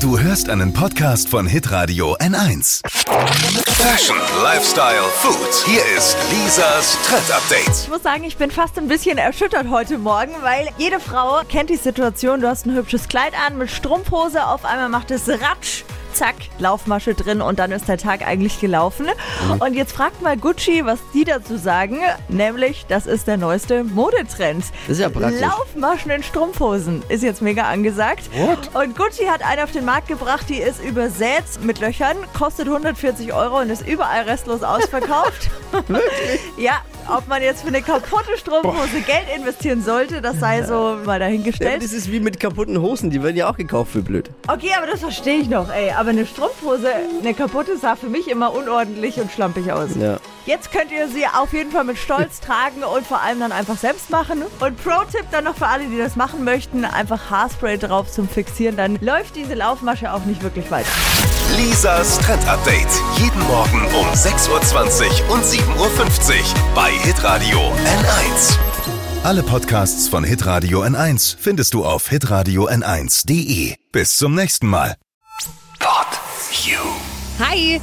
Du hörst einen Podcast von Hitradio N1. Fashion, Lifestyle, Food. Hier ist Lisas Trend Update. Ich muss sagen, ich bin fast ein bisschen erschüttert heute Morgen, weil jede Frau kennt die Situation, du hast ein hübsches Kleid an mit Strumpfhose, auf einmal macht es Ratsch. Zack, Laufmasche drin und dann ist der Tag eigentlich gelaufen. Und jetzt fragt mal Gucci, was die dazu sagen. Nämlich, das ist der neueste Modetrend. Das ist ja praktisch. Laufmaschen in Strumpfhosen ist jetzt mega angesagt. What? Und Gucci hat eine auf den Markt gebracht, die ist übersät mit Löchern, kostet 140 Euro und ist überall restlos ausverkauft. ja, ob man jetzt für eine kaputte Strumpfhose Geld investieren sollte, das sei so mal Ja, dahingestellt. das ist wie mit kaputten Hosen, die werden ja auch gekauft für blöd. Okay, aber das verstehe ich noch, ey. Aber eine Strumpfhose, eine kaputte, sah für mich immer unordentlich und schlampig aus. Ja. Jetzt könnt ihr sie auf jeden Fall mit Stolz tragen und vor allem dann einfach selbst machen. Und Pro-Tipp dann noch für alle, die das machen möchten, einfach Haarspray drauf zum Fixieren. Dann läuft diese Laufmasche auch nicht wirklich weiter. Lisas Trend Update. Jeden Morgen um 6.20 Uhr und 7.50 Uhr bei Hitradio N1. Alle Podcasts von Hitradio N1 findest du auf hitradio n1.de. Bis zum nächsten Mal. Pod You. Hi!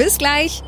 Bis gleich.